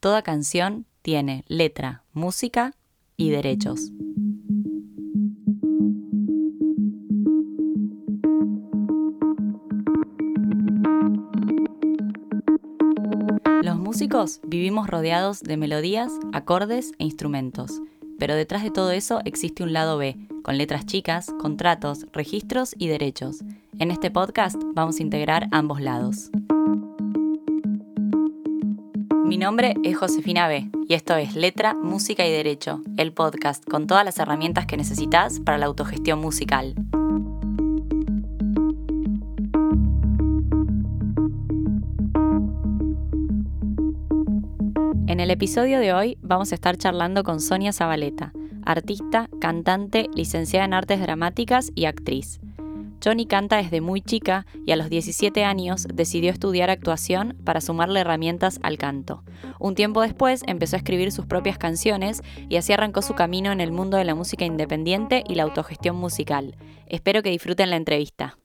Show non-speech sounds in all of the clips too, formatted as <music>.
toda canción tiene letra, música y derechos. Los músicos vivimos rodeados de melodías, acordes e instrumentos, pero detrás de todo eso existe un lado B, con letras chicas, contratos, registros y derechos. En este podcast vamos a integrar ambos lados. Mi nombre es Josefina B y esto es Letra, Música y Derecho, el podcast con todas las herramientas que necesitas para la autogestión musical. En el episodio de hoy vamos a estar charlando con Sonia Zabaleta, artista, cantante, licenciada en artes dramáticas y actriz. Johnny canta desde muy chica y a los 17 años decidió estudiar actuación para sumarle herramientas al canto. Un tiempo después empezó a escribir sus propias canciones y así arrancó su camino en el mundo de la música independiente y la autogestión musical. Espero que disfruten la entrevista.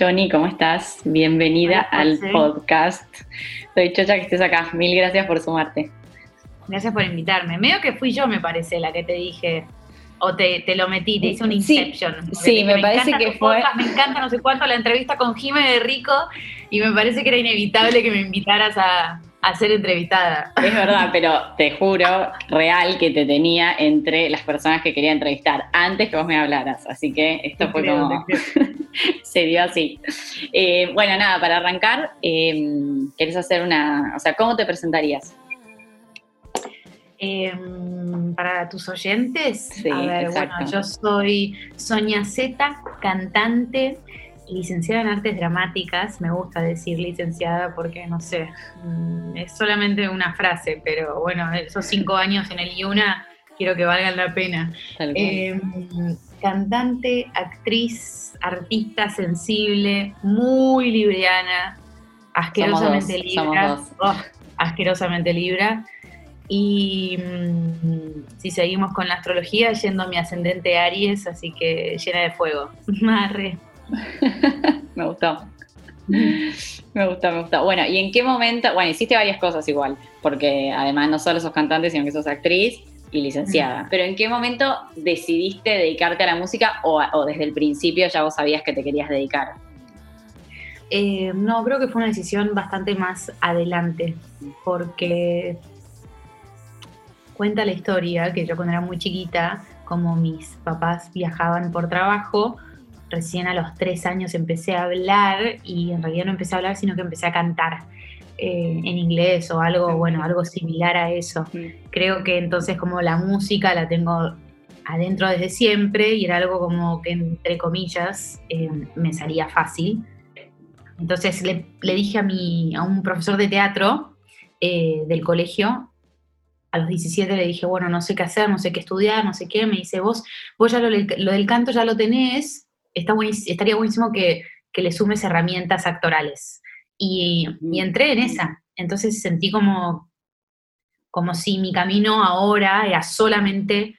Johnny, ¿cómo estás? Bienvenida al podcast. Soy chocha que estés acá. Mil gracias por sumarte. Gracias por invitarme. Medio que fui yo, me parece, la que te dije, o te, lo metí, te hice un Inception. Sí, me, parece que fue. me encanta no sé cuánto la entrevista con Jimé de Rico y me parece que era inevitable que me invitaras a, a ser entrevistada. Es verdad, pero te juro, real, que te tenía entre las personas que quería entrevistar antes que vos me hablaras. Así que esto fue como. <laughs> se dio así. Eh, bueno, nada, para arrancar, eh, ¿querés hacer una. O sea, ¿cómo te presentarías? Em, para tus oyentes, a ver, bueno, yo soy Sonia Zeta, cantante, licenciada en artes dramáticas, me gusta decir licenciada porque no sé, mm, es solamente una frase, pero bueno, esos cinco años en el IUNA quiero que valgan la pena. Em, cantante, actriz, artista sensible, muy libriana, asquerosamente libra. Oh, asquerosamente libra. Y mm, si seguimos con la astrología, yendo a mi ascendente Aries, así que llena de fuego. <laughs> Marre. <laughs> me gustó. Me gustó, me gustó. Bueno, ¿y en qué momento? Bueno, hiciste varias cosas igual, porque además no solo sos cantante, sino que sos actriz y licenciada. Pero ¿en qué momento decidiste dedicarte a la música o, desde el principio ya vos sabías que te querías dedicar? Eh, no, creo que fue una decisión bastante más adelante, porque cuenta la historia que yo cuando era muy chiquita, como mis papás viajaban por trabajo, recién a los tres años empecé a hablar y en realidad no empecé a hablar, sino que empecé a cantar eh, en inglés o algo, bueno, algo similar a eso. Creo que entonces como la música la tengo adentro desde siempre y era algo como que entre comillas eh, me salía fácil. Entonces le, dije a, mi, a un profesor de teatro eh, del colegio, a los 17 le dije, bueno, no sé qué hacer, no sé qué estudiar, no sé qué. Me dice, vos, vos ya lo, lo del canto ya lo tenés, está estaría buenísimo que, le sumes herramientas actorales. Y, entré en esa. Entonces sentí como, como si mi camino ahora era solamente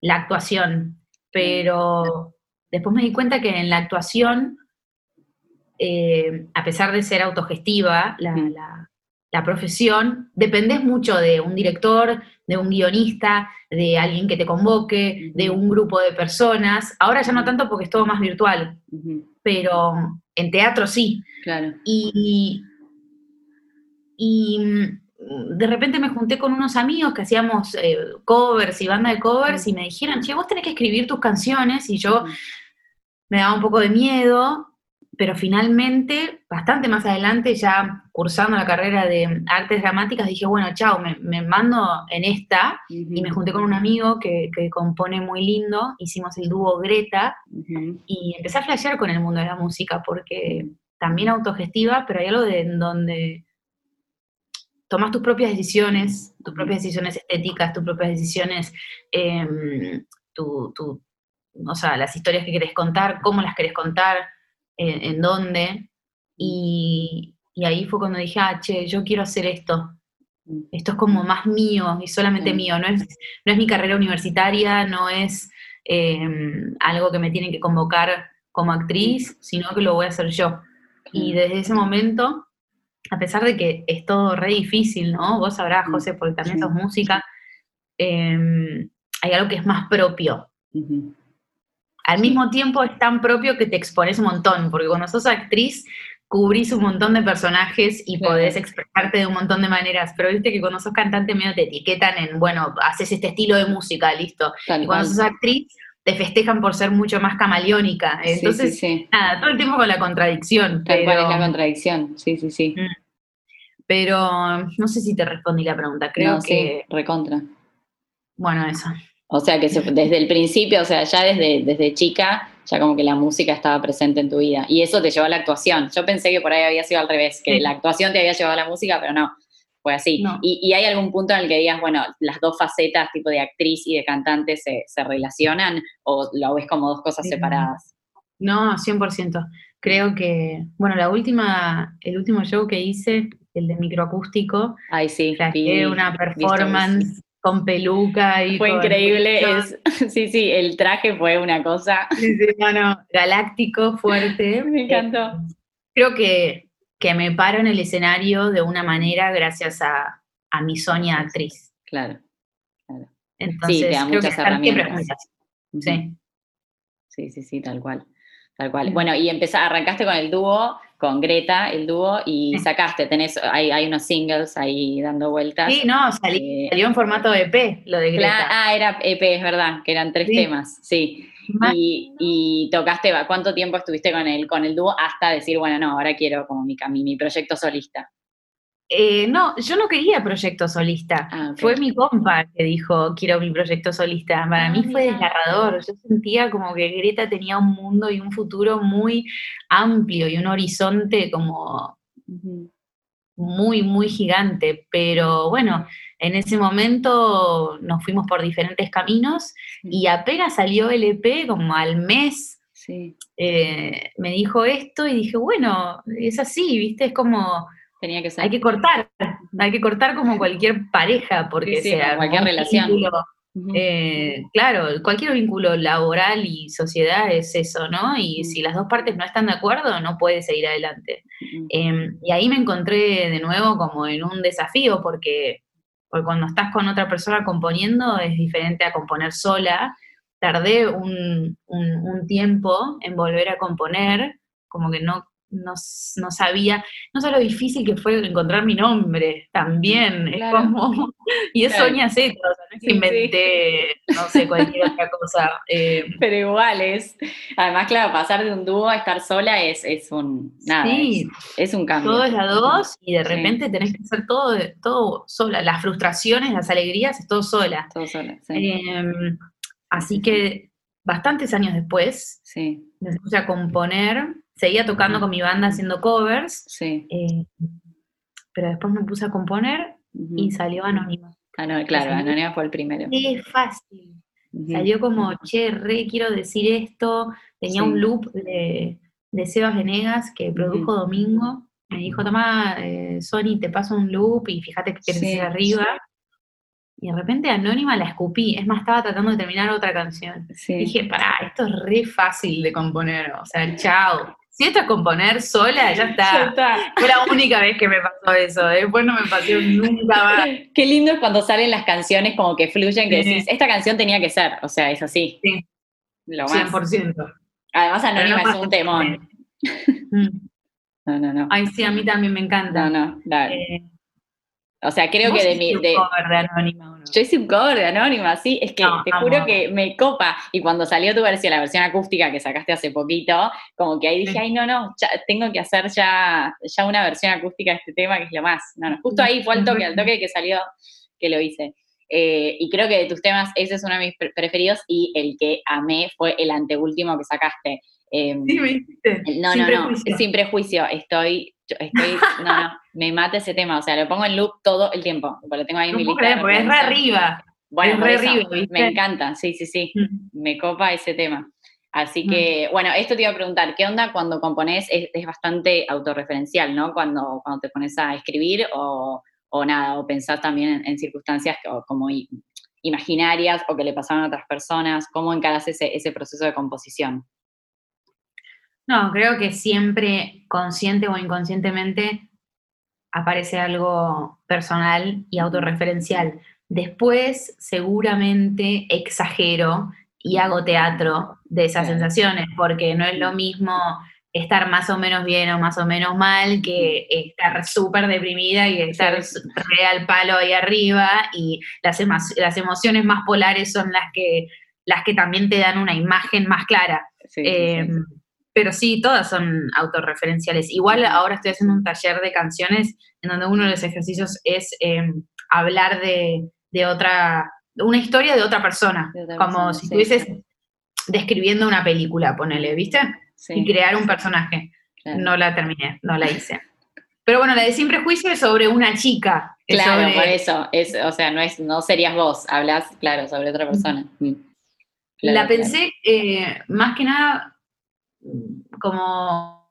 la actuación. Pero después me di cuenta que en la actuación, eh, a pesar de ser autogestiva, la, la profesión, dependes mucho de un director, de un guionista, de alguien que te convoque, de un grupo de personas. Ahora ya no tanto porque es todo más virtual, pero en teatro sí. Claro. Y, y mm, de repente me junté con unos amigos que hacíamos eh, covers y banda de covers y me dijeron, che, vos tenés que escribir tus canciones y yo me daba un poco de miedo pero finalmente, bastante más adelante, ya cursando la carrera de artes dramáticas, dije, bueno, chao, me, mando en esta, y me junté con un amigo que, compone muy lindo, hicimos el dúo Greta, y empecé a flashear con el mundo de la música, porque también autogestiva, pero hay algo de, en donde tomas tus propias decisiones, tus propias decisiones estéticas, tus propias decisiones, em, tu, o sea, las historias que querés contar, cómo las querés contar, en, dónde. Y, ahí fue cuando dije, ah, che, yo quiero hacer esto. Esto es como más mío y solamente mío. No es, no es mi carrera universitaria, no es em, algo que me tienen que convocar como actriz, sino que lo voy a hacer yo. Y desde ese momento, a pesar de que es todo re difícil, ¿no? Vos sabrás, José, porque también sos música, em, hay algo que es más propio al mismo tiempo es tan propio que te expones un montón, porque cuando sos actriz cubrís un montón de personajes y podés expresarte de un montón de maneras, pero viste que cuando sos cantante medio te etiquetan en, bueno, haces este estilo de música, listo. y cuando sos actriz te festejan por ser mucho más camaleónica. Entonces, nada, todo el tiempo con la contradicción. Tal cual es la contradicción, sí, sí, sí. Mm. Pero no sé si te respondí la pregunta, creo que... recontra. Bueno, eso. O sea que desde el principio, o sea, ya desde, desde chica, ya como que la música estaba presente en tu vida. Y eso te llevó a la actuación. Yo pensé que por ahí había sido al revés, que la actuación te había llevado a la música, pero no, fue así. Y, hay algún punto en el que digas, bueno, las dos facetas, tipo de actriz y de cantante, se, relacionan o lo ves como dos cosas separadas? No, 100%. Creo que, bueno, la última, el último show que hice, el de microacústico, Ay, sí, una performance con peluca y fue increíble es, <laughs> sí sí el traje fue una cosa. Sí, sí, galáctico fuerte. <laughs> Me encantó. Creo que, que me paro en el escenario de una manera gracias a, a mi Sonia actriz. Claro claro. Entonces sí, te da muchas herramientas. sí. Sí sí sí tal cual tal cual. Bueno y empezar arrancaste con el dúo con Greta, el dúo, y sacaste, tenés, hay, hay, unos singles ahí dando vueltas. Sí, no, eh, salió en formato EP, lo de Greta. ah, era EP, es verdad, que eran tres temas, sí. Y, y, tocaste, ¿cuánto tiempo estuviste con el, con el dúo hasta decir, bueno, no, ahora quiero como mi, mi proyecto solista? Eh, no, yo no quería proyecto solista. Ah, fue mi compa que dijo, quiero mi proyecto solista. Para ah, mí fue desgarrador. Yo sentía como que Greta tenía un mundo y un futuro muy amplio y un horizonte como muy, muy gigante. Pero bueno, en ese momento nos fuimos por diferentes caminos y apenas salió el EP, como al mes, eh, me dijo esto y dije, bueno, es así, ¿viste? Es como Tenía que ser. Hay que cortar, hay que cortar como cualquier pareja, porque sea cualquier relación. Eh, claro, cualquier vínculo laboral y sociedad es eso, ¿no? Y si las dos partes no están de acuerdo, no puede seguir adelante. Em, y ahí me encontré de nuevo como en un desafío, porque, porque cuando estás con otra persona componiendo es diferente a componer sola. Tardé un, un tiempo en volver a componer, como que no no, no, sabía, no sé lo difícil que fue encontrar mi nombre también, es como, <laughs> y es Sonia Z, o sea, no es que inventé, no sé, cualquier otra cosa. Eh. <laughs> Pero igual es, además, claro, pasar de un dúo a estar sola es, es un, nada, es, un cambio. Todo es a dos y de repente tenés que hacer todo, todo sola, las frustraciones, las alegrías, es todo sola. Todo sola, em, así que bastantes años después, sí. me puse a componer seguía tocando con mi banda haciendo covers. Sí. Eh, pero después me puse a componer y salió Anónima. Ah, no, claro, Anónima fue el primero. Qué fácil. Salió como, che, re quiero decir esto. Tenía un loop de, de Sebas Venegas que produjo Domingo. Me dijo, toma, eh, Sony, te paso un loop y fíjate que quieres decir arriba. Y de repente Anónima la escupí. Es más, estaba tratando de terminar otra canción. Dije, pará, esto es re fácil de componer. O sea, chao. Si esto es componer sola, ya está. Fue la única vez que me pasó eso. Después no me pasó nunca más. Qué lindo es cuando salen las canciones como que fluyen, que decís, esta canción tenía que ser. O sea, es así. Sí. Lo más. 100%. Además, Anónima es un temón. Mm. <laughs> No, no, no. Ay, sí, a mí también me encanta. No, no, dale. Eh, O sea, creo que de mi. De, cover de Anónima, Yo hice un cover de Anónima, sí. Es que te juro que me copa. Y cuando salió tu versión, la versión acústica que sacaste hace poquito, como que ahí dije, ay, no, no, tengo que hacer ya, ya una versión acústica de este tema, que es lo más. No, no, justo ahí fue el toque, al toque que salió, que lo hice. Eh, y creo que de tus temas, ese es uno de mis preferidos y el que amé fue el anteúltimo que sacaste. Em, sí, me dijiste. No, no, no, sin prejuicio. Estoy, estoy, no, no, <laughs> me mata ese tema. O sea, lo pongo en loop todo el tiempo. Lo tengo ahí en mi lista. es re arriba. Bueno, re arriba, me encanta, sí, sí, sí. Mm. Me copa ese tema. Así mm. que, bueno, esto te iba a preguntar, ¿qué onda cuando compones? Es, bastante autorreferencial, ¿no? Cuando, cuando te pones a escribir o, o nada, o pensar también en, circunstancias como imaginarias o que le pasaron a otras personas, ¿cómo encaras ese, ese proceso de composición? No, creo que siempre, consciente o inconscientemente, aparece algo personal y autorreferencial. Después, seguramente exagero y hago teatro de esas sensaciones, porque no es lo mismo estar más o menos bien o más o menos mal que estar súper deprimida y estar real palo ahí arriba y las, las emociones más polares son las que, las que también te dan una imagen más clara. Em, pero sí, todas son autorreferenciales. Igual ahora estoy haciendo un taller de canciones en donde uno de los ejercicios es em, hablar de, de, otra, una historia de otra persona, como si estuvieses describiendo una película, ponele, ¿viste? y crear un personaje. No la terminé, no la hice. Pero bueno, la de Sin Prejuicio es sobre una chica. Claro, por eso. Es, o sea, no, es, no serías vos, hablas, claro, sobre otra persona. Mm. la pensé eh, más que nada como,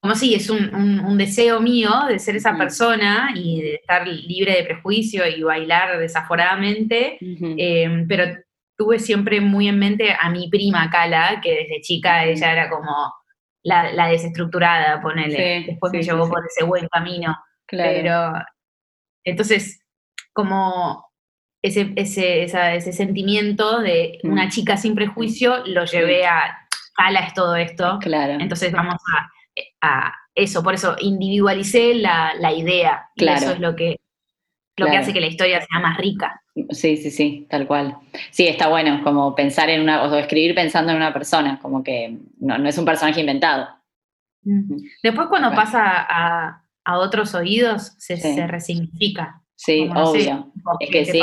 como si es un, deseo mío de ser esa persona y de estar libre de prejuicio y bailar desaforadamente, eh, pero tuve siempre muy en mente a mi prima Cala, que desde chica ella era como la, desestructurada, ponele. Después me llevó por ese buen camino. Pero entonces, como ese, ese, ese sentimiento de una chica sin prejuicio, lo llevé a Cala es todo esto. Claro. Entonces vamos a, eso, por eso individualicé la, idea. Claro. eso es lo que, lo que hace que la historia sea más rica. Sí, sí, sí, tal cual. Sí, está bueno como pensar en una, o escribir pensando en una persona, como que no, es un personaje inventado. Después cuando pasa a, otros oídos, se, resignifica. Sí, obvio. es que sí.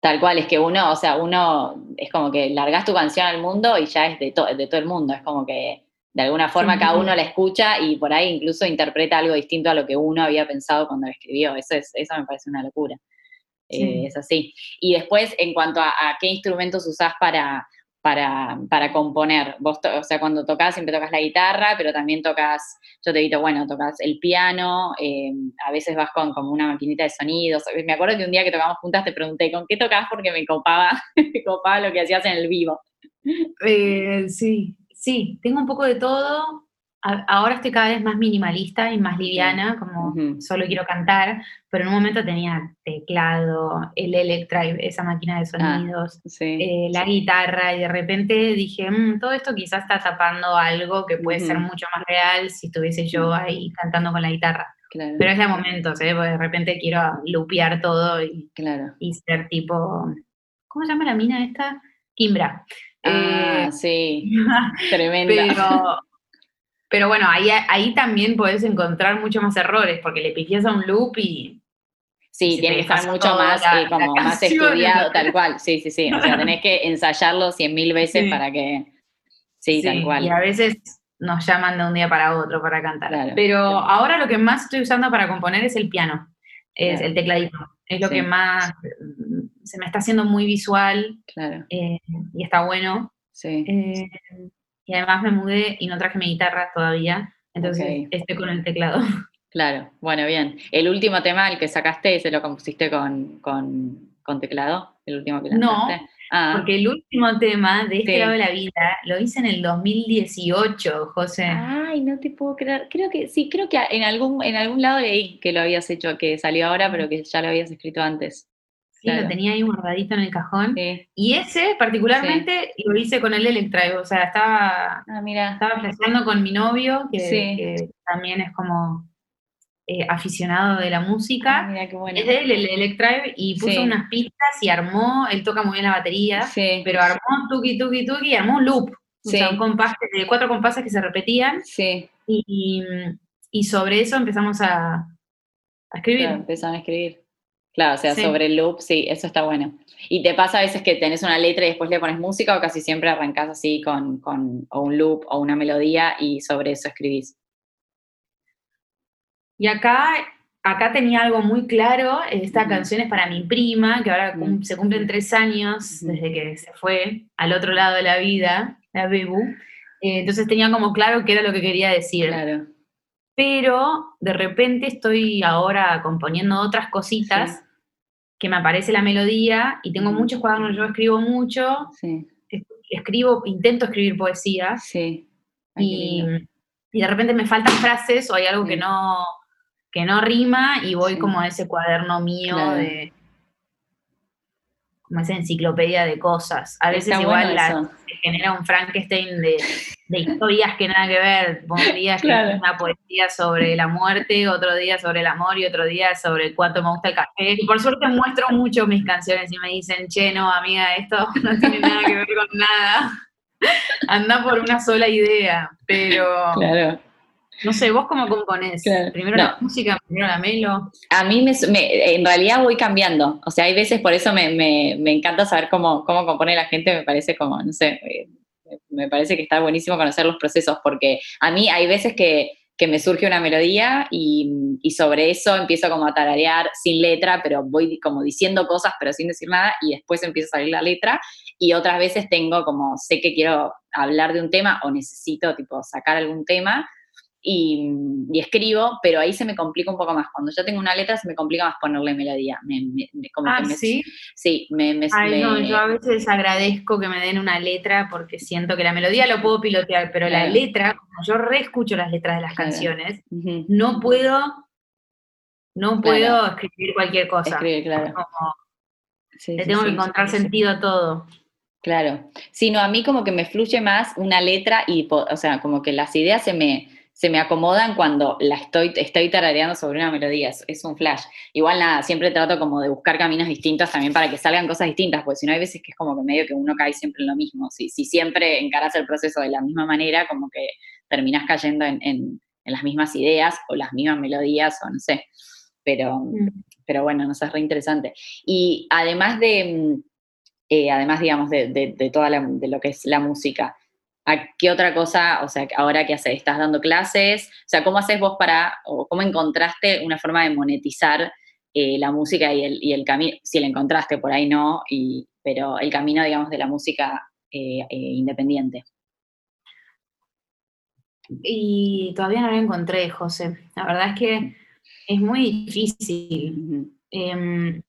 Tal cual, es que uno, o sea, uno es como que largas tu canción al mundo y ya es de, de todo el mundo, es como que de alguna forma cada uno la escucha y por ahí incluso interpreta algo distinto a lo que uno había pensado cuando lo escribió, eso, es, eso me parece una locura. Eh, es así. Y después, en cuanto a, qué instrumentos usás para, para, componer, vos, o sea, cuando tocas siempre tocas la guitarra, pero también tocas, yo te digo, bueno, tocas el piano, eh, a veces vas con como una maquinita de sonidos. Me acuerdo que un día que tocamos juntas te pregunté, ¿con qué tocas? Porque me copaba, <laughs> me copaba lo que hacías en el vivo. Eh, sí, sí, tengo un poco de todo ahora estoy cada vez más minimalista y más liviana, como solo quiero cantar, pero en un momento tenía teclado, el Electrive, esa máquina de ah, sonidos, eh, la guitarra, y de repente dije, mm, todo esto quizás está tapando algo que puede ser mucho más real si estuviese yo ahí cantando con la guitarra. Pero es de momentos, ¿eh? porque de repente quiero lupear todo y, claro. y ser tipo, ¿cómo se llama la mina esta? Kimbra. Ah, eh, sí, <laughs> tremenda. Pero, pero bueno, ahí, ahí también puedes encontrar mucho más errores, porque le pifias a un loop y... Sí, tiene que estar mucho más, eh, como más estudiado, tal cual. Sí, sí, sí. O sea, <laughs> tenés que ensayarlo cien mil veces para que... Sí, tal cual. Y a veces nos llaman de un día para otro para cantar. Pero ahora lo que más estoy usando para componer es el piano, es el tecladito. Es lo que más se me está haciendo muy visual claro. Eh, y está bueno. Sí. Eh, y además me mudé y no traje mi guitarra todavía, entonces estoy con el teclado. <laughs> Claro, bueno, bien. El último tema, el que sacaste, ¿se lo compusiste con, teclado? El último que lanzaste. No, ah. porque el último tema de este lado de la vida lo hice en el 2018, José. Ay, no te puedo creer. Creo que sí, creo que en algún, en algún lado leí que lo habías hecho, que salió ahora, pero que ya lo habías escrito antes. Sí, lo tenía ahí guardadito en el cajón. Y ese particularmente lo hice con el Electrive, o sea, estaba, ah, mira. estaba con mi novio, que, también es como eh, aficionado de la música. Ah, mira qué bueno. Es de él, el Electrive, y puso unas pistas y armó, él toca muy bien la batería, Sí, pero armó tuki tuki tuki y armó un loop. O sea, un compás de cuatro compases que se repetían sí. y, y sobre eso empezamos a, a escribir. Claro, empezaron a escribir. Claro, o sea, Sí. sobre el loop, sí, eso está bueno. ¿Y te pasa a veces que tenés una letra y después le pones música o casi siempre arrancás así con, con o un loop o una melodía y sobre eso escribís? Y acá, acá tenía algo muy claro, esta Ujú. canción es para mi prima, que ahora se cumplen tres años desde que se fue al otro lado de la vida, la Bebu. Eh, entonces tenía como claro qué era lo que quería decir. Claro. Pero de repente estoy ahora componiendo otras cositas Sí. Que me aparece la melodía y tengo muchos cuadernos, yo escribo mucho, Sí, escribo, intento escribir poesía. Sí. Y, y de repente me faltan frases o hay algo que no que no rima y voy como a ese cuaderno mío Claro. de como esa enciclopedia de cosas. A veces Está igual bueno la, genera un Frankenstein de, de historias que nada que ver. Un día Claro. una poesía sobre la muerte, otro día sobre el amor y otro día sobre cuánto me gusta el café. Y por suerte muestro mucho mis canciones y me dicen, che, no, amiga, esto <laughs> no tiene nada que ver con nada. Anda por una sola idea, pero Claro. No sé, vos cómo componés. Claro. Primero No. la música, primero la melo. A mí me, me- en realidad voy cambiando. O sea, hay veces, por eso me, me- me encanta saber cómo, cómo compone la gente, me parece como, no sé, eh, me parece que está buenísimo conocer los procesos, porque a mí hay veces que, que me surge una melodía y, y sobre eso empiezo como a tararear sin letra, pero voy como diciendo cosas, pero sin decir nada, y después empieza a salir la letra. Y otras veces tengo como, sé que quiero hablar de un tema o necesito tipo sacar algún tema y, y escribo, pero ahí se me complica un poco más. Cuando yo tengo una letra se me complica más ponerle melodía. Me, me- como Ah, que me- sí. Sí, me, me- Ay, no, yo a veces agradezco que me den una letra porque siento que la melodía lo puedo pilotear, pero la letra, como yo reescucho las letras de las Claro. canciones, no puedo, no Claro. puedo escribir cualquier cosa. escribir, claro. Como Sí, le tengo que encontrar sentido a todo. Claro. Sí, no, a mí como que me fluye más una letra y, o sea, como que las ideas se me, se me acomodan cuando la estoy, estoy tarareando sobre una melodía, es, es un flash. Igual nada, siempre trato como de buscar caminos distintos también para que salgan cosas distintas, porque si no hay veces que es como que medio que uno cae siempre en lo mismo. Si, si siempre encaras el proceso de la misma manera, como que terminás cayendo en, en- en las mismas ideas o las mismas melodías o no sé. Pero, pero bueno, no sé, es re interesante. Y además de, mm, eh, además, digamos, de, de, de toda la- de lo que es la música, ¿a qué otra cosa, o sea, ahora qué haces? ¿Estás dando clases? O sea, ¿cómo haces vos para, o cómo encontraste una forma de monetizar eh, la música y el, y el camino? Si la encontraste, por ahí no, y, pero el camino, digamos, de la música eh, eh, independiente. Y todavía no lo encontré, José. La verdad es que es muy difícil. Em,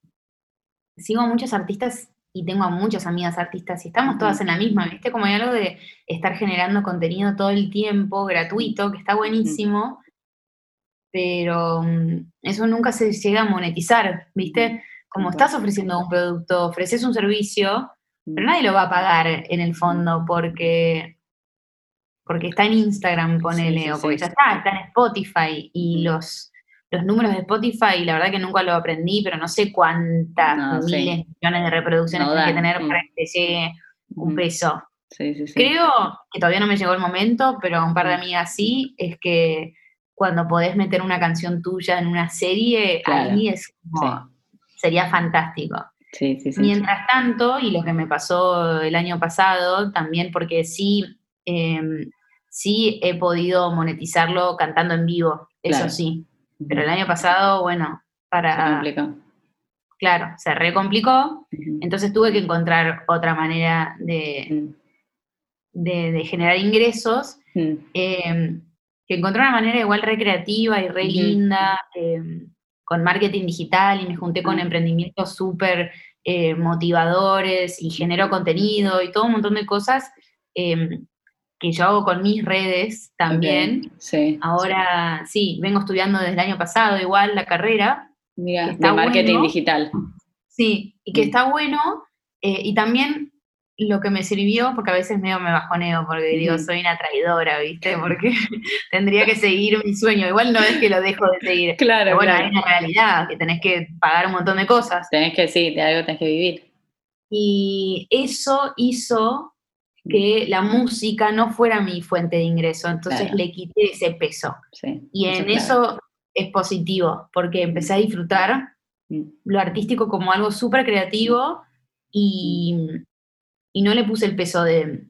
sigo a muchos artistas y tengo a muchas amigas artistas y estamos todas en la misma, ¿viste? Como hay algo de estar generando contenido todo el tiempo, gratuito, que está buenísimo, pero mm, eso nunca se llega a monetizar, ¿viste? Como estás ofreciendo un producto, ofreces un servicio, pero nadie lo va a pagar en el fondo porque, porque está en Instagram, ponele, sí, o porque sí. ya está, está en Spotify y los, los números de Spotify, la verdad que nunca lo aprendí, pero no sé cuántas No, sí. miles, millones de reproducciones No tienes que tener mm. para que te llegue un Ujú. peso. Sí, sí, sí. Creo que todavía no me llegó el momento, pero un par de Mm. amigas sí, es que cuando podés meter una canción tuya en una serie, Claro. ahí es como, sería fantástico. Sí, sí, sí. Mientras tanto, y lo que me pasó el año pasado, también porque sí, em, sí he podido monetizarlo cantando en vivo, eso Claro. sí. Pero el año pasado, bueno, Se para, complicó. claro, se recomplicó, Ujú. entonces tuve que encontrar otra manera de, de- de generar ingresos, em, que encontré una manera igual recreativa y re linda, em, con marketing digital y me junté con emprendimientos súper eh, motivadores y genero contenido y todo un montón de cosas. Em, que yo hago con mis redes también. Sí. Ahora sí, vengo estudiando desde el año pasado igual la carrera, Mira, de marketing bueno. digital. sí, y que Mm. está bueno, eh, y también lo que me sirvió, porque a veces medio me bajoneo, porque digo, soy una traidora, ¿viste? Porque <laughs> tendría que seguir mi sueño. Igual no es que lo dejo de seguir. <laughs> Claro, Pero bueno, claro. hay una realidad, que tenés que pagar un montón de cosas. Tenés que, sí, de algo tenés que vivir. Y eso hizo que la música no fuera mi fuente de ingreso, entonces Claro. le quité ese peso. Sí, Y eso en eso es positivo, porque empecé a disfrutar Mm, lo artístico como algo súper creativo y, y no le puse el peso de,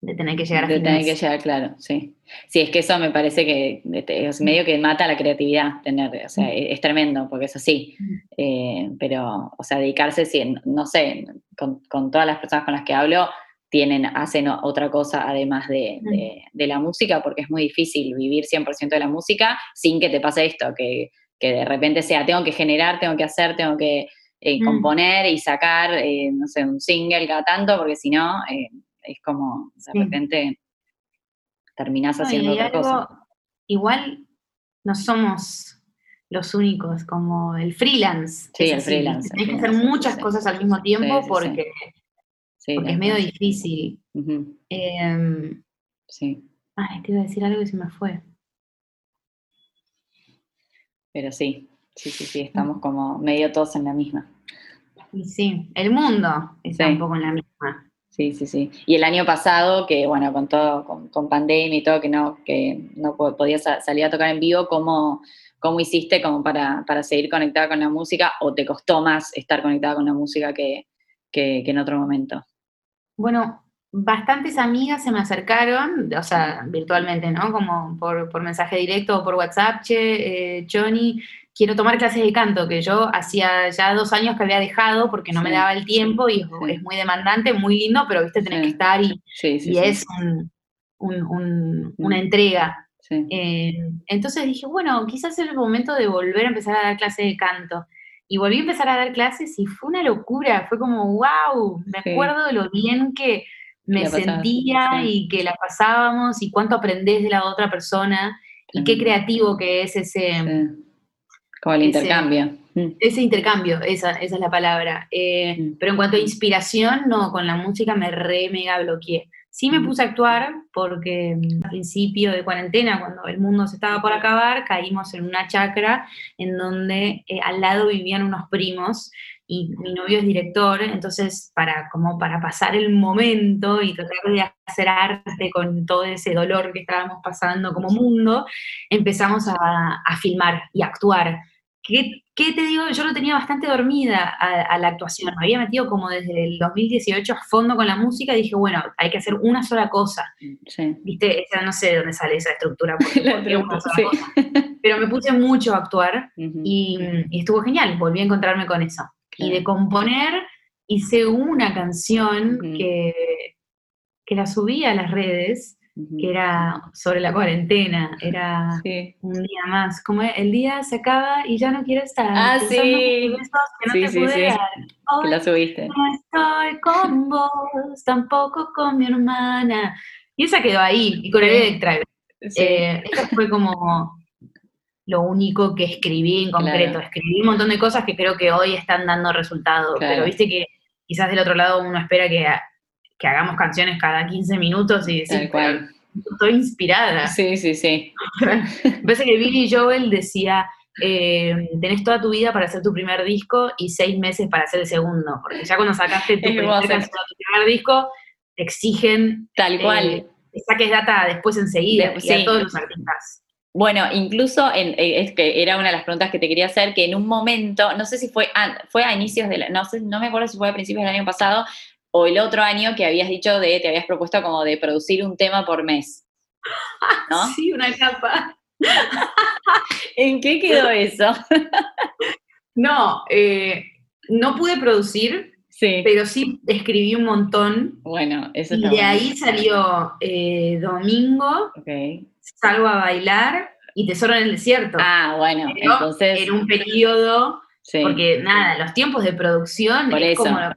de tener que llegar a De tener que llegar, claro, sí. Sí, es que eso me parece que de- es medio que mata la creatividad, tener, o sea, e, es tremendo, porque es así. Mm. Eh, pero, o sea, dedicarse, sí, no sé, con, con todas las personas con las que hablo, tienen, hacen otra cosa además de, Mm. de- de la música, porque es muy difícil vivir 100% de la música sin que te pase esto, que, que de repente sea, tengo que generar, tengo que hacer, tengo que eh, Mm. componer y sacar, eh, no sé, un single cada tanto, porque si no, eh, es como, de repente, terminás haciendo otra cosa. algo- igual no somos los únicos, como el freelance. Sí, el freelance, el Tenés que hacer muchas sí. cosas al mismo tiempo Sí, sí, sí. porque, Sí, porque es medio difícil. Em, sí, ay, te iba a decir algo y se me fue. pero sí, sí, sí, sí, estamos como medio todos en la misma. Y sí, el mundo está Sí. un poco en la misma. Sí, sí, sí. Y el año pasado, que bueno, con todo, con, con pandemia y todo, que no, que no po- podías sa- salir a tocar en vivo, ¿cómo, cómo hiciste como para, para seguir conectada con la música? ¿O te costó más estar conectada con la música que, que, que en otro momento? Bueno, bastantes amigas se me acercaron, o sea, virtualmente, ¿no? Como por, por mensaje directo o por WhatsApp, che, eh, Johnny, quiero tomar clases de canto, que yo hacía ya dos años que había dejado porque no me daba el tiempo y es, muy demandante, muy lindo, pero viste, tenés Sí. que estar y, Sí, y es un- un- un- una Mm. entrega. Eh, entonces dije, bueno, quizás es el momento de volver a empezar a dar clases de canto. Y volví a empezar a dar clases y fue una locura, fue como, wow, me Sí. acuerdo de lo bien que me sentía sí. y que la pasábamos y cuánto aprendés de la otra persona y qué creativo que es ese, Sí. Como el ese- intercambio. Mm, ese intercambio, esa, esa es la palabra. Eh, Mm. Pero en cuanto a inspiración, no, con la música me re mega bloqueé. Sí me puse a actuar porque mm, al principio de cuarentena, cuando el mundo se estaba por acabar, caímos en una chacra en donde eh, al lado vivían unos primos y mi novio es director, entonces para, como para pasar el momento y tratar de hacer arte con todo ese dolor que estábamos pasando como mundo, empezamos a, a filmar y a actuar. ¿Qué, qué te digo? Yo lo tenía bastante dormida a, a la actuación. Me había metido como desde el 2018 a fondo con la música y dije, bueno, hay que hacer una sola cosa. Sí. ¿Viste? Esa, no sé de dónde sale esa estructura, porque, <laughs> La porque una sola sí. cosa. <laughs> Pero me puse mucho a actuar y, y estuvo genial. Volví a encontrarme con eso. Y de componer hice una canción que, que la subí a las redes. Que era sobre la cuarentena. Era Sí. un día más. Como el día se acaba y ya no quiero estar. Ah, sí. que no Sí, te sí, pude dar. Que la subiste. no estoy con <laughs> vos, tampoco con mi hermana. Y esa quedó ahí, y con el. Electra. Eh, eso fue como lo único que escribí en concreto. Claro. Escribí un montón de cosas que creo que hoy están dando resultado. Claro. Pero viste que quizás del otro lado uno espera que, que hagamos canciones cada 15 minutos y decir, cual. estoy inspirada. Sí, sí, sí. <laughs> Parece que Billy Joel decía, eh, tenés toda tu vida para hacer tu primer disco y seis meses para hacer el segundo, porque ya cuando sacaste tu primer canción tu primer disco, te exigen Tal cual. eh, que saques data después enseguida, De- y sí. a todos los artistas. Bueno, incluso en, eh, es que era una de las preguntas que te quería hacer, que en un momento, no sé si fue a, fue a inicios de la, no sé, no me acuerdo si fue a principios del año pasado o el otro año que habías dicho de, te habías propuesto como de producir un tema por mes. <laughs> ¿No? Sí, una capa. <laughs> ¿En qué quedó eso? <laughs> No, eh, no pude producir, Sí. pero sí escribí un montón, Bueno, eso y de bueno. ahí salió eh, Domingo, Ok. Salgo a bailar y Tesoro en el desierto. Ah, bueno, Pero entonces. en un periodo sí. Porque nada, los tiempos de producción Por es eso. como lo,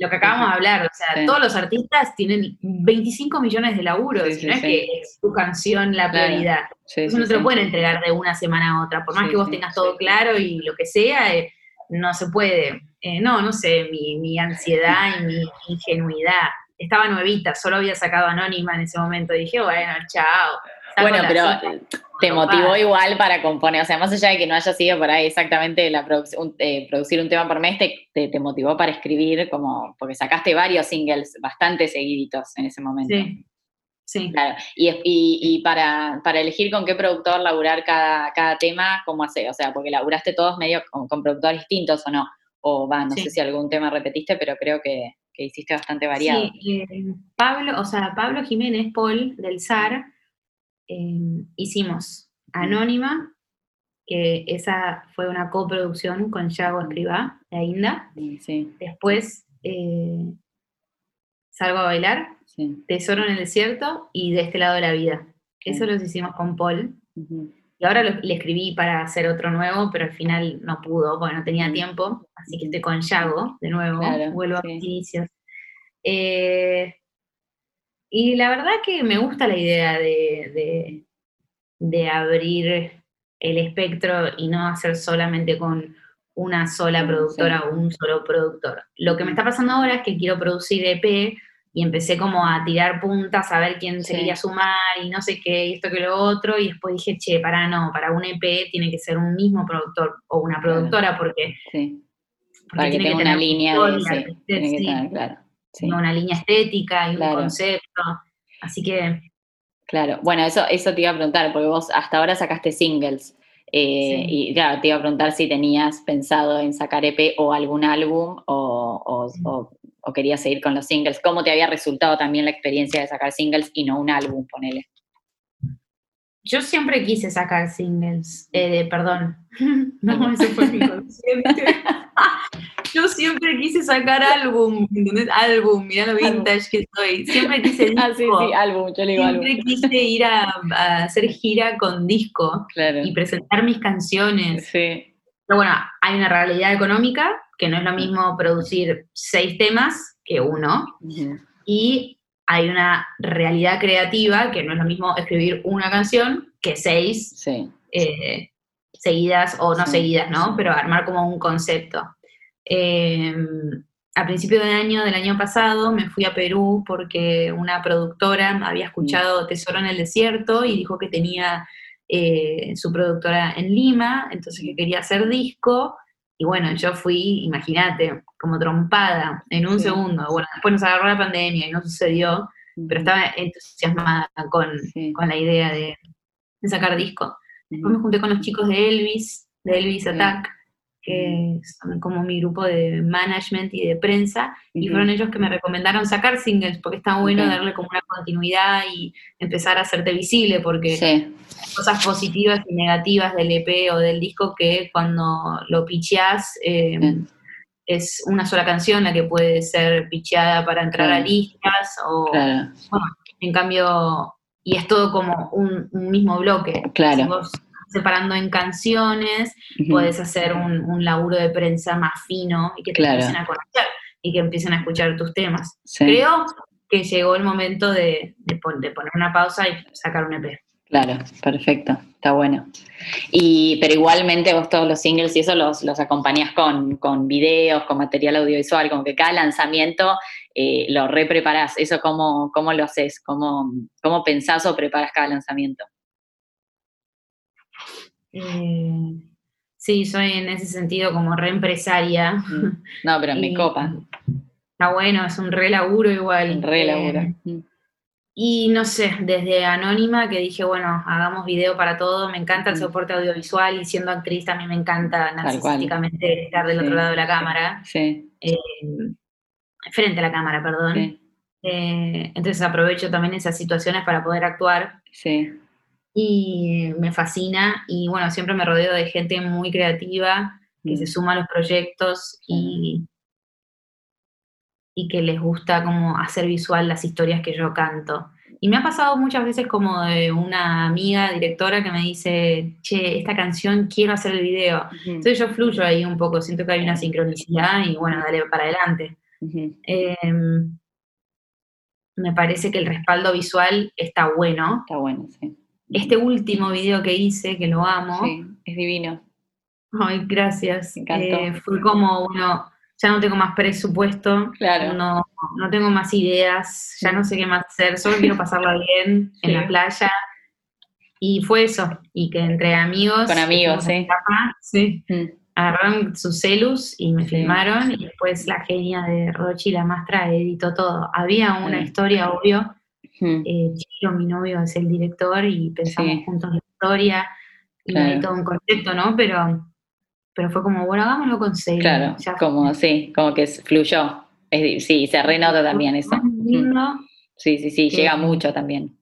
lo que acabamos de hablar. O sea, Sí. todos los artistas tienen 25 millones de laburos. Sí, no es que es tu canción la prioridad. Eso no te lo pueden entregar de una semana a otra. Por más que vos tengas todo claro y lo que sea, eh, no se puede. Eh, no, no sé, mi, mi ansiedad y mi ingenuidad. estaba nuevita, solo había sacado Anónima en ese momento. dije, bueno, chao. Bueno, pero te motivó igual para componer, o sea, más allá de que no haya sido por ahí exactamente la eh, producir un tema por mes, te, te, motivó para escribir como, porque sacaste varios singles bastante seguiditos en ese momento. Sí. Sí. Claro. Y, y, para, para, elegir con qué productor laburar cada, cada tema, ¿cómo hace? O sea, porque laburaste todos medio con, productores distintos o no. O va, no sé si algún tema repetiste, pero creo que, que hiciste bastante variado. Sí, eh, Pablo, o sea, Pablo Jiménez, Paul, del SAR, eh, hicimos Anónima, que esa fue una coproducción con Yago Escribá, de Ainda. Sí. Después, eh, Salgo a bailar, Tesoro en el desierto y De este lado de la vida. Eso los hicimos con Paul. Y ahora le escribí para hacer otro nuevo, pero al final no pudo, porque no tenía tiempo. Así que estoy con Yago de nuevo, vuelvo a mis inicios. Eh, y la verdad que me gusta la idea de, de, abrir el espectro y no hacer solamente con una sola productora o un solo productor. Lo que me está pasando ahora es que quiero producir EP y empecé como a tirar puntas, a ver quién se quería sumar y no sé qué, y esto que lo otro, y después dije, che, para no, para un EP tiene que ser un mismo productor o una productora porque, sí. para que tenga una línea de, una línea estética y un concepto, así que... Claro, bueno, eso, eso te iba a preguntar, porque vos hasta ahora sacaste singles. Eh, y claro, te iba a preguntar si tenías pensado en sacar EP o algún álbum o, o, querías seguir con los singles. ¿Cómo te había resultado también la experiencia de sacar singles y no un álbum, ponele? Yo siempre quise sacar singles, eh, perdón, <laughs> no, eso fue mi <laughs> consciente. Yo siempre quise sacar álbum, ¿entendés? Álbum, mirá lo vintage que soy. Siempre quise disco. <laughs> Ah, sí, sí, álbum, yo le digo Siempre quise ir a, hacer gira con disco y presentar mis canciones. Sí. Pero bueno, hay una realidad económica, que no es lo mismo producir seis temas que uno. Y hay una realidad creativa, que no es lo mismo escribir una canción que seis eh, seguidas o no seguidas, ¿no? Pero armar como un concepto. Eh, a principio de año del año pasado me fui a Perú porque una productora había escuchado Tesoro en el Desierto y dijo que tenía eh, su productora en Lima, entonces que quería hacer disco. Y bueno, yo fui, imagínate, como trompada en un segundo. Bueno, después nos agarró la pandemia y no sucedió, pero estaba entusiasmada con, con la idea de, sacar disco. Después me junté con los chicos de Elvis, de Elvis Attack, que son como mi grupo de management y de prensa, y fueron ellos que me recomendaron sacar singles, porque está bueno darle como una continuidad y empezar a hacerte visible, porque cosas positivas y negativas del EP o del disco que cuando lo picheás em, es una sola canción la que puede ser picheada para entrar a listas, o bueno, en cambio, y es todo como un, mismo bloque. Claro separando en canciones, puedes hacer un, laburo de prensa más fino y que te empiecen a conocer y que empiecen a escuchar tus temas. Creo que llegó el momento de, poner una pausa y sacar un EP. Claro, perfecto, está bueno. Y, pero igualmente vos todos los singles y eso los, los acompañás con, con videos, con material audiovisual, como que cada lanzamiento eh, lo repreparás. ¿Eso cómo, cómo lo haces? ¿Cómo, ¿Cómo pensás o preparas cada lanzamiento? Eh, sí, soy en ese sentido como reempresaria. Mm. No, pero en mi <laughs> copa. Está bueno, es un re laburo igual. Un re laburo. Eh, mm. Y no sé, desde Anónima que dije, bueno, hagamos video para todo, me encanta el mm. soporte audiovisual y siendo actriz también me encanta narcisísticamente estar del otro lado de la cámara. Sí. Eh, frente a la cámara, perdón. entonces aprovecho también esas situaciones para poder actuar. Sí y me fascina y bueno, siempre me rodeo de gente muy creativa que se mm. suma a los proyectos y, y que les gusta como hacer visual las historias que yo canto. Y me ha pasado muchas veces como de una amiga directora que me dice, che, esta canción quiero hacer el video. Entonces yo fluyo ahí un poco, siento que hay una sincronicidad y bueno, dale para adelante. Em, me parece que el respaldo visual está bueno. Está bueno, sí este último video que hice, que lo amo. Sí, es divino. Ay, gracias. Eh, fue como uno, ya no tengo más presupuesto, Claro. no, no tengo más ideas, ya no sé qué más hacer, solo quiero pasarla bien en la playa. Y fue eso, y que entre amigos... Con amigos, sí. Mm, Agarraron sus celus y me Sí. filmaron, y después la genia de Rochi, la maestra, editó todo. Había una Sí. historia, obvio, mm, eh, Chiro, mi novio, es el director y pensamos Sí. juntos la historia y Claro. hay todo un concepto, ¿no? Pero, pero fue como, bueno, hagámoslo con Celu. Claro, ya como, sí, como que fluyó. Es sí, se renota también eso. Sí, sí, sí, que- llega mucho también.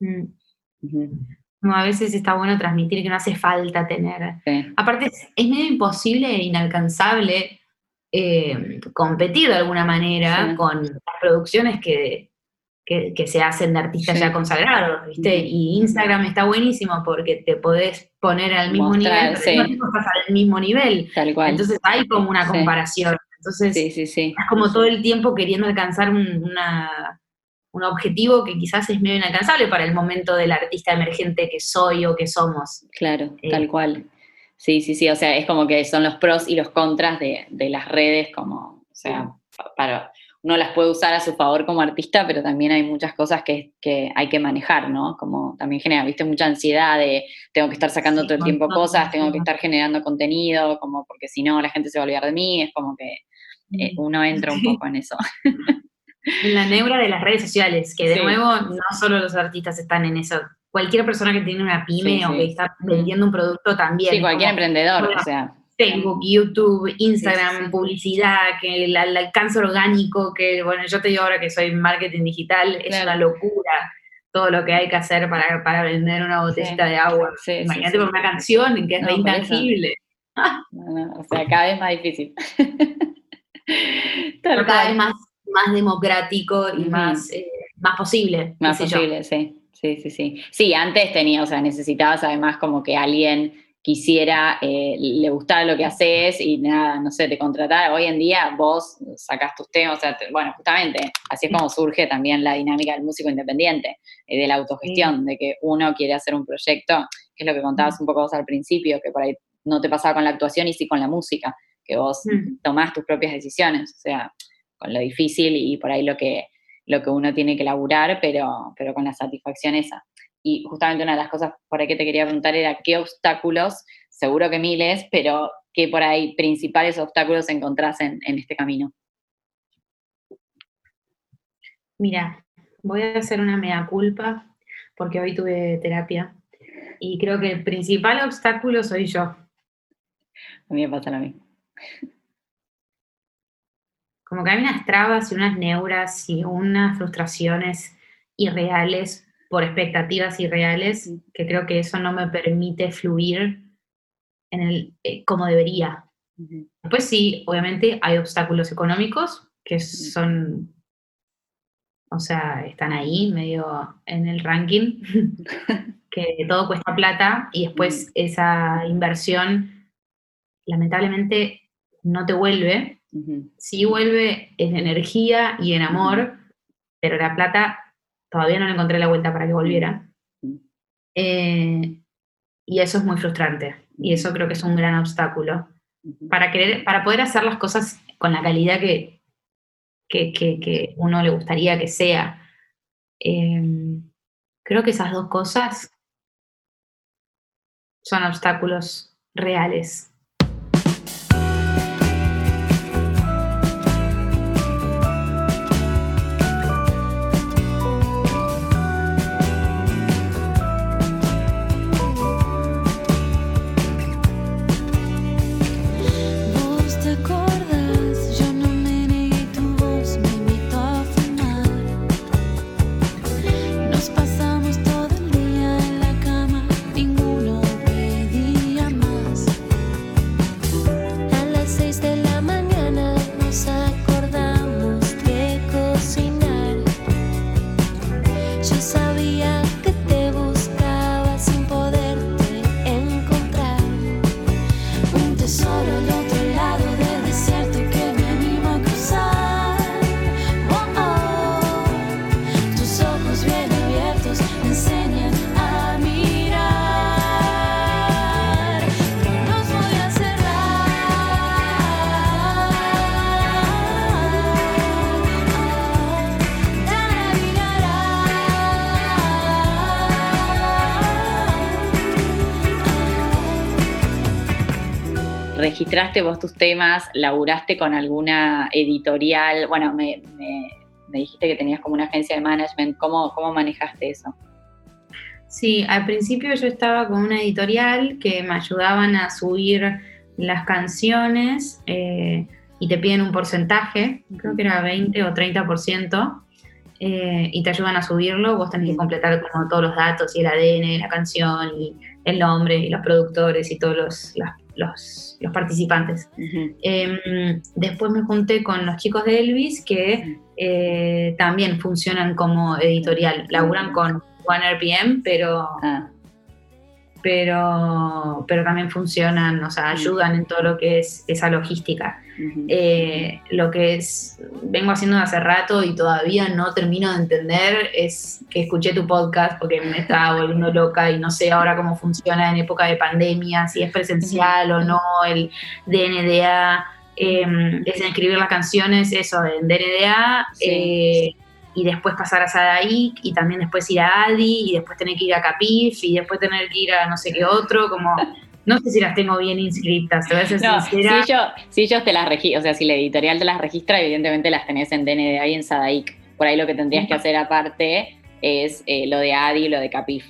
Mm. Como a veces está bueno transmitir que no hace falta tener. sí. Aparte, es, es medio imposible e inalcanzable eh, competir de alguna manera Sí. con las producciones que, que, que se hacen de artistas Sí. ya consagrados, ¿viste? Y Instagram está buenísimo porque te podés poner al mismo Mostrar, nivel, pero sí. tiempo estás al mismo nivel. Tal cual. Entonces hay como una comparación. Entonces, sí, sí, sí. estás como todo el tiempo queriendo alcanzar un, una- un objetivo que quizás es medio inalcanzable para el momento del artista emergente que soy o que somos. Claro, Eh, tal cual. Sí, sí, sí. O sea, es como que son los pros y los contras de, de las redes, como, o sea, pa- para. Uno las puede usar a su favor como artista, pero también hay muchas cosas que, que hay que manejar, ¿no? Como también genera, viste, mucha ansiedad de tengo que estar sacando Sí, todo el tiempo cosas, tengo que estar generando contenido, como porque si no la gente se va a olvidar de mí, es como que eh, uno entra un <laughs> poco en eso. En la neura de las redes sociales, que de Sí. nuevo no solo los artistas están en eso. Cualquier persona que tiene una pyme Sí, o que está vendiendo un producto también. Sí, cualquier como emprendedor, Bueno, o sea. Facebook, YouTube, Instagram, Sí, sí. publicidad, que el, el alcance orgánico, que bueno, yo te digo ahora que soy marketing digital, es Claro. una locura todo lo que hay que hacer para, para vender una botellita de agua. Sí, Imagínate sí. por una canción que es No, intangible. <laughs> No, no, o sea, cada vez más difícil. <laughs> Pero cada vez más, más democrático y más, eh, más posible. Más yo. posible, sí. Sí, sí, sí. Sí, antes tenía, o sea, necesitabas además como que alguien quisiera, eh, le gustara lo que haces y nada, no sé, te contratara. Hoy en día vos sacás tus temas, o sea, te- bueno, justamente así es como surge también la dinámica del músico independiente, eh, de la autogestión, de que uno quiere hacer un proyecto, que es lo que contabas un poco vos al principio, que por ahí no te pasaba con la actuación y sí con la música, que vos Mm. tomás tus propias decisiones, o sea, con lo difícil y por ahí lo que, lo que uno tiene que laburar, pero, pero con la satisfacción esa. Y justamente una de las cosas por ahí que te quería preguntar era qué obstáculos, seguro que miles, pero qué por ahí principales obstáculos encontrás en, en este camino. Mira, voy a hacer una mea culpa porque hoy tuve terapia y creo que el principal obstáculo soy yo. A mí me pasa lo mismo. Como que hay unas trabas y unas neuras y unas frustraciones irreales por expectativas irreales que creo que eso no me permite fluir en el, eh, como debería. Después sí, obviamente hay obstáculos económicos que son, o sea, están ahí medio en el ranking, <laughs> que todo cuesta plata y después esa inversión lamentablemente no te vuelve. Sí vuelve en energía y en amor, pero la plata todavía no le encontré la vuelta para que volviera. Ujú. Eh, y eso es muy frustrante. Y eso creo que es un gran obstáculo para querer, para poder hacer las cosas con la calidad que, que, que- que uno le gustaría que sea. Eh, creo que esas dos cosas son obstáculos reales. Registraste vos tus temas, laburaste con alguna editorial, bueno, me, dijiste que tenías como una agencia de management, ¿cómo, cómo manejaste eso? Sí, al principio yo estaba con una editorial que me ayudaban a subir las canciones eh, y te piden un porcentaje, creo que era 20 o 30%, eh, y te ayudan a subirlo. Vos tenés que completar como todos los datos y el ADN de la canción y el nombre y los productores y todos los, las- los, los participantes. Em, después me junté con los chicos de Elvis que eh, también funcionan como editorial, laburan con One RPM, pero, Ah, pero, pero también funcionan, o sea, ayudan en todo lo que es esa logística. Eh, lo que es, vengo haciendo hace rato y todavía no termino de entender es que escuché tu podcast porque me estaba volviendo loca y no sé ahora cómo funciona en época de pandemia, si es presencial o no, el DNDA, eh, es en escribir las canciones, eso, en DNDA, Sí. eh, y después pasar a Sadaik y también después ir a Adi y después tener que ir a Capif y después tener que ir a no sé qué otro, como... No sé si las tengo bien inscritas, te voy a ser No, si sincera. ellos, si ellos te las registran, o sea, si la editorial te las registra, evidentemente las tenés en DNDA y en Sadaic. Por ahí lo que tendrías que hacer aparte es eh, lo de ADI y lo de Capif.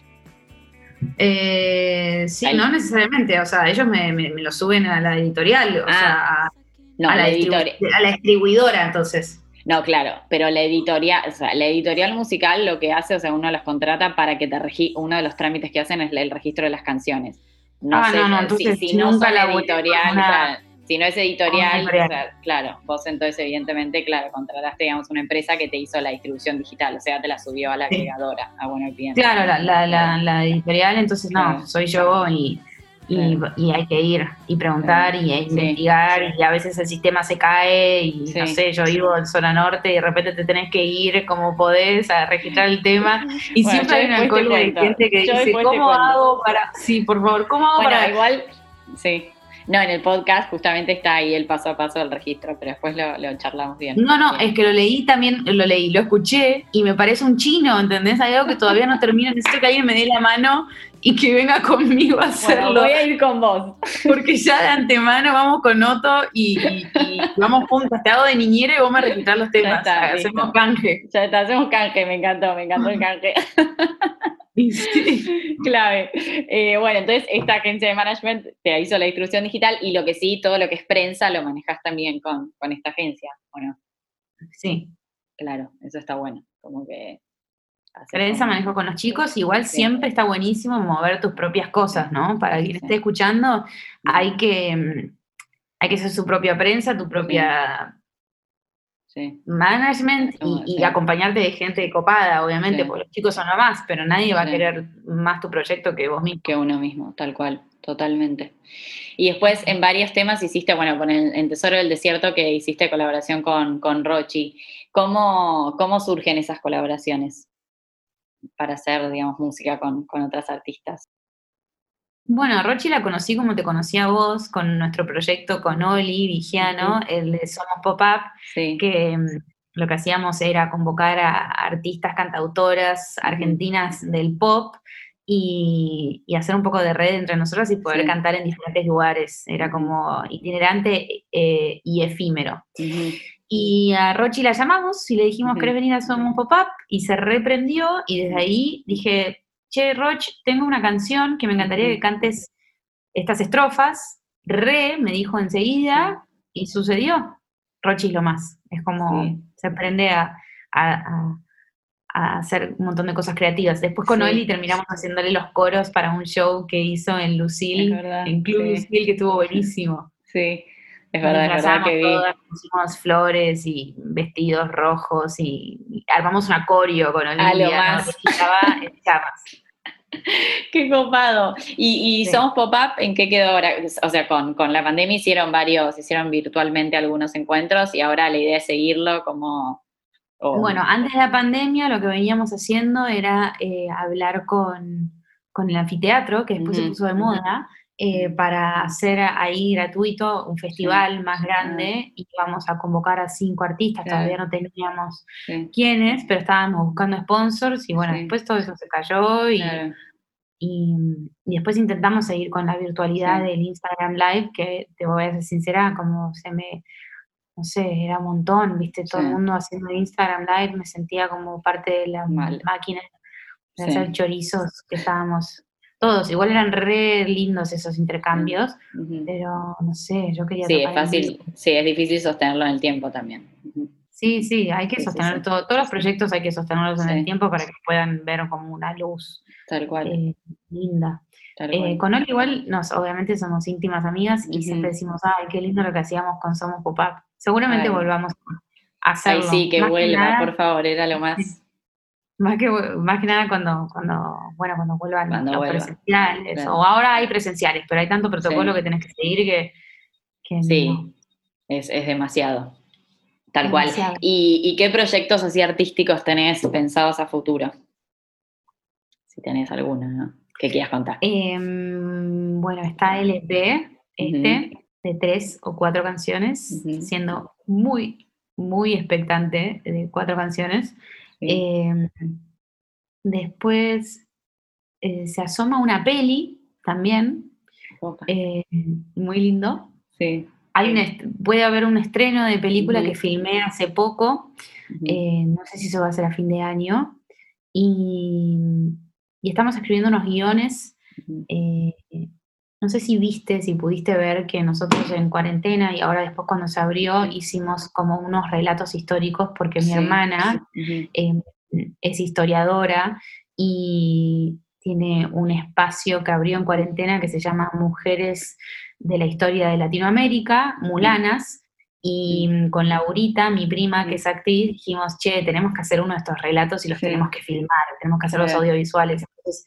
Eh, sí, Ahí. no necesariamente, o sea, ellos me, me- me lo suben a la editorial, o Ah, sea, a, No, a la a la distribuidora, entonces. No, claro, pero la editorial, o sea, la editorial musical lo que hace, o sea, uno los contrata para que te uno de los trámites que hacen es el registro de las canciones. No Ah, sé, no, no, si- entonces si, no son editorial, una- o sea, si no es editorial, editorial. o sea, claro, vos entonces evidentemente, claro, contrataste, digamos, una empresa que te hizo la distribución digital, o sea, te la subió a la Sí. agregadora, a Bueno Bien. Claro, la, la, la, la editorial, entonces no, Claro. soy yo y, y, y hay que ir y preguntar y investigar y a veces el sistema se cae y no sé, yo vivo en zona norte y de repente te tenés que ir como podés a registrar el tema <laughs> y Bueno, siempre hay una cola de gente que Yo dice, ¿cómo cuento". hago para...? Sí, por favor, ¿cómo hago Bueno, para...? igual, sí. No, en el podcast justamente está ahí el paso a paso del registro, pero después lo, lo charlamos bien. No, no, Bien. es que lo leí también, lo leí, lo escuché y me parece un chino, ¿entendés? Hay algo que todavía no termina, necesito que alguien me dé la mano <laughs> y que venga conmigo a Bueno, hacerlo, voy a ir con vos. <laughs> porque ya de antemano vamos con Otto y, y- y vamos juntas, te hago de niñera y vos me registrar los temas, está, hacemos listo. canje. Ya está, hacemos canje, me encantó, me encantó el canje. <laughs> Sí. Clave. Eh, bueno, entonces esta agencia de management te hizo la distribución digital y lo que sí, todo lo que es prensa lo manejas también con, con esta agencia, bueno, Sí, claro, eso está bueno, como que... como- manejo con los chicos, igual Sí. siempre está buenísimo mover tus propias cosas, ¿no? Para quien esté escuchando, hay que, hay que hacer su propia prensa, tu propia Sí, management y, acompañarte de gente copada, obviamente, porque los chicos son lo más, pero nadie va a querer más tu proyecto que vos mismo. que uno mismo, tal cual, totalmente. Y después en varios temas hiciste, bueno, con el, en Tesoro del Desierto que hiciste colaboración con, con Rochi. ¿Cómo, ¿Cómo surgen esas colaboraciones para hacer, digamos, música con, con otras artistas? Bueno, Rochi la conocí como te conocí a vos, con nuestro proyecto con Oli Vigiano, el de Somos Pop-Up, Sí, que mm, lo que hacíamos era convocar a artistas, cantautoras argentinas del pop y, y hacer un poco de red entre nosotras y poder Sí. cantar en diferentes lugares. Era como itinerante eh, y efímero. Ujú. Y a Rochi la llamamos y le dijimos. ¿querés venir a Somos Pop-Up? Y se reprendió y desde ahí dije, che, Roch, tengo una canción que me encantaría que cantes estas estrofas. Re, me dijo enseguida y sucedió. Rochi es lo más. Es como, Sí. se aprende a, a- a- a hacer un montón de cosas creativas. Después con Sí. Oli terminamos haciéndole los coros para un show que hizo en Lucille, verdad, en Club sí. Lucille, que estuvo buenísimo. Sí, es Nos verdad, es verdad que vi. todas, pusimos flores y vestidos rojos y, y armamos un acorio con A lo Olivia, ¿no? más. que estaba en llamas. <laughs> Qué copado. Y, y Sí. Somos Pop-Up, ¿en qué quedó ahora? O sea, con, con la pandemia hicieron varios, hicieron virtualmente algunos encuentros y ahora la idea es seguirlo como... Bueno, antes de la pandemia lo que veníamos haciendo era eh, hablar con, con el anfiteatro, que después se puso de moda, eh, para hacer ahí gratuito un festival más grande y vamos a convocar a cinco artistas, Claro. todavía no teníamos sí, quiénes, pero estábamos buscando sponsors y bueno, Sí. después todo eso se cayó y, claro. Y, y después intentamos seguir con la virtualidad del Instagram Live, que te voy a ser sincera, como se me, no sé, era un montón, viste, todo el mundo haciendo Instagram Live, me sentía como parte de la Mal. máquina de hacer chorizos que estábamos todos. Igual eran re lindos esos intercambios, pero no sé, yo quería Sí, es fácil, sí, es difícil sostenerlo en el tiempo también. Sí, sí, hay que Sí, sí, sostener sí. todo. Todos los proyectos hay que sostenerlos en el tiempo para que puedan ver como una luz Tal cual, eh, linda. tal Eh, cual. con Oli igual, nos, obviamente somos íntimas amigas y siempre decimos, ay, qué lindo lo que hacíamos con Somos Pop-Up. Seguramente Ay. volvamos a Ay, hacerlo. sí, que Más vuelva, nada- por favor, era lo <laughs> más. Más que, más que nada cuando, cuando, bueno, cuando vuelvan Cuando los vuelva, presenciales. claro. O ahora hay presenciales, pero hay tanto protocolo Sí. que tenés que seguir que, que no. Sí, es, es demasiado. Tal Demasiado. cual. ¿Y, y qué proyectos así artísticos tenés pensados a futuro? Si tenés alguno, ¿no? Que quieras contar. Em, bueno, está LP, este, de tres o cuatro canciones, siendo muy, muy expectante de cuatro canciones. Sí. Em, después eh, se asoma una peli también, eh, muy lindo. sí. Hay un puede haber un estreno de película que filmé hace poco, eh, no sé si eso va a ser a fin de año, y, y estamos escribiendo unos guiones no sé si viste, si pudiste ver que nosotros en cuarentena y ahora después cuando se abrió hicimos como unos relatos históricos porque mi Sí. hermana eh, es historiadora y tiene un espacio que abrió en cuarentena que se llama Mujeres de la Historia de Latinoamérica, Mulanas, y con Laurita, mi prima, que es actriz, dijimos, che, tenemos que hacer uno de estos relatos y los Sí. tenemos que filmar, tenemos que hacer los audiovisuales. Entonces,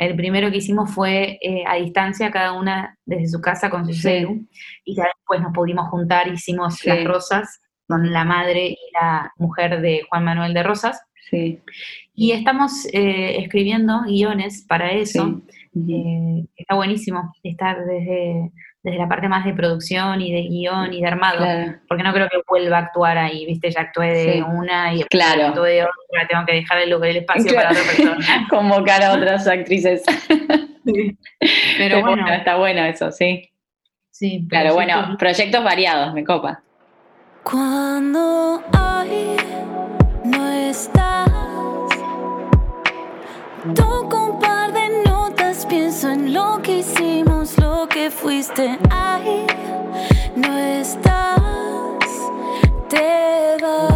el primero que hicimos fue eh, a distancia, cada una desde su casa con su Sí. celu, y ya después nos pudimos juntar, hicimos Sí. Las Rosas, con la madre y la mujer de Juan Manuel de Rosas, Sí. y estamos eh, escribiendo guiones para eso. Sí. Eh, está buenísimo estar desde, desde la parte más de producción y de guion y de armado, Claro. porque no creo que vuelva a actuar ahí, ¿viste? Ya actué de Sí. una y Claro. actué de otra, tengo que dejar el, lugar- el espacio Claro. para otra persona. <laughs> Convocar a otras actrices. Pero bueno, está bueno eso, sí. sí. Claro, bueno, proyectos- proyectos variados, me copa. Cuando hoy no estás, toco un par de notas, pienso en lo que hicimos, que fuiste. Ay, no estás, te vas.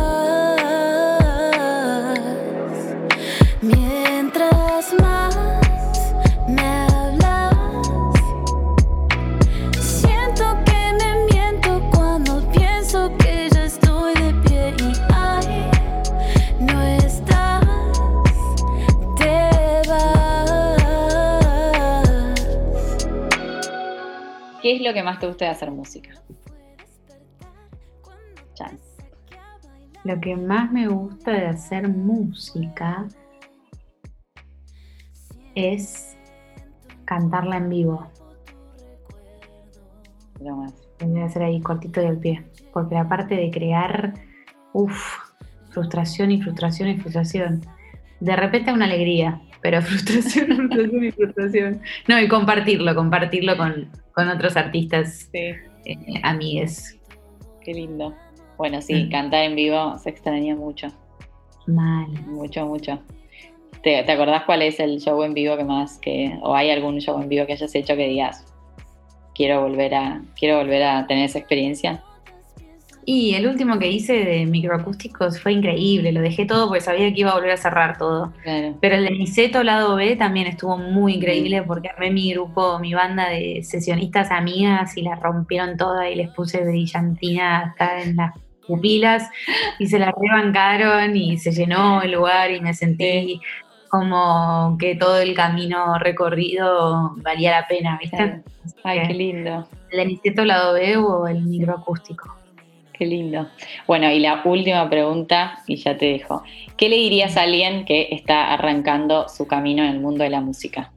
¿Qué es lo que más te gusta de hacer música? Lo que más me gusta de hacer música es cantarla en vivo. Lo más. Lo voy a hacer ahí cortito al pie. Porque la parte de crear, uff, frustración y frustración y frustración. De repente una alegría, pero <laughs> frustración, frustración y frustración. No, y compartirlo, compartirlo con, con otros artistas, Sí, eh, amigues. qué lindo. Bueno, sí, Mm. cantar en vivo se extraña mucho, Mal. mucho, mucho. ¿Te, te acordás cuál es el show en vivo que más que, o hay algún show en vivo que hayas hecho que digas, quiero volver a, quiero volver a tener esa experiencia? Y el último que hice de microacústicos fue increíble, lo dejé todo porque sabía que iba a volver a cerrar todo. Claro. Pero el de Niceto lado B también estuvo muy increíble porque armé mi grupo, mi banda de sesionistas amigas y la rompieron toda y les puse brillantina acá en las pupilas y se la rebancaron y se llenó el lugar y me sentí como que todo el camino recorrido valía la pena, ¿viste? Claro. Ay, qué lindo. El Niceto lado B o el microacústico. Qué lindo. Bueno, y la última pregunta, y ya te dejo. ¿Qué le dirías a alguien que está arrancando su camino en el mundo de la música?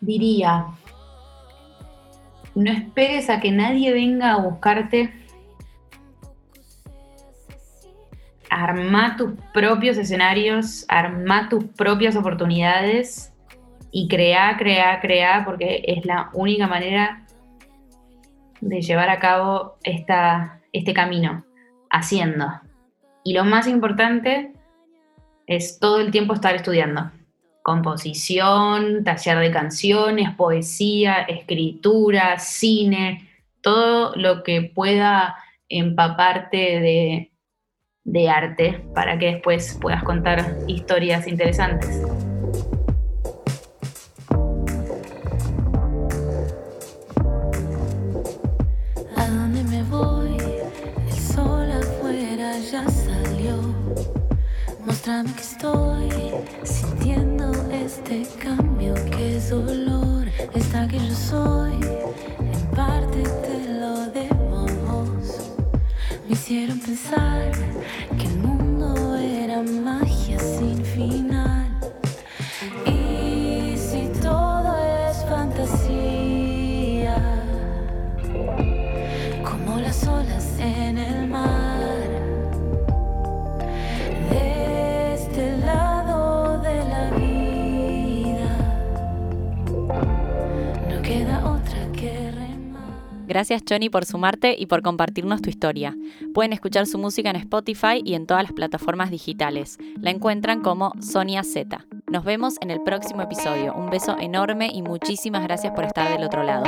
diría, no esperes a que nadie venga a buscarte arma tus propios escenarios, arma tus propias oportunidades y crea, crea, crea, porque es la única manera de llevar a cabo esta, este camino, haciendo. Y lo más importante es todo el tiempo estar estudiando. Composición, taller de canciones, poesía, escritura, cine, todo lo que pueda empaparte de, de arte para que después puedas contar historias interesantes. Que estoy sintiendo este cambio que es dolor. Está que yo soy, en parte te lo debemos. Me hicieron pensar que el mundo era magia Gracias Johnny por sumarte y por compartirnos tu historia. Pueden escuchar su música en Spotify y en todas las plataformas digitales. La encuentran como Sonia Z. Nos vemos en el próximo episodio. Un beso enorme y muchísimas gracias por estar del otro lado.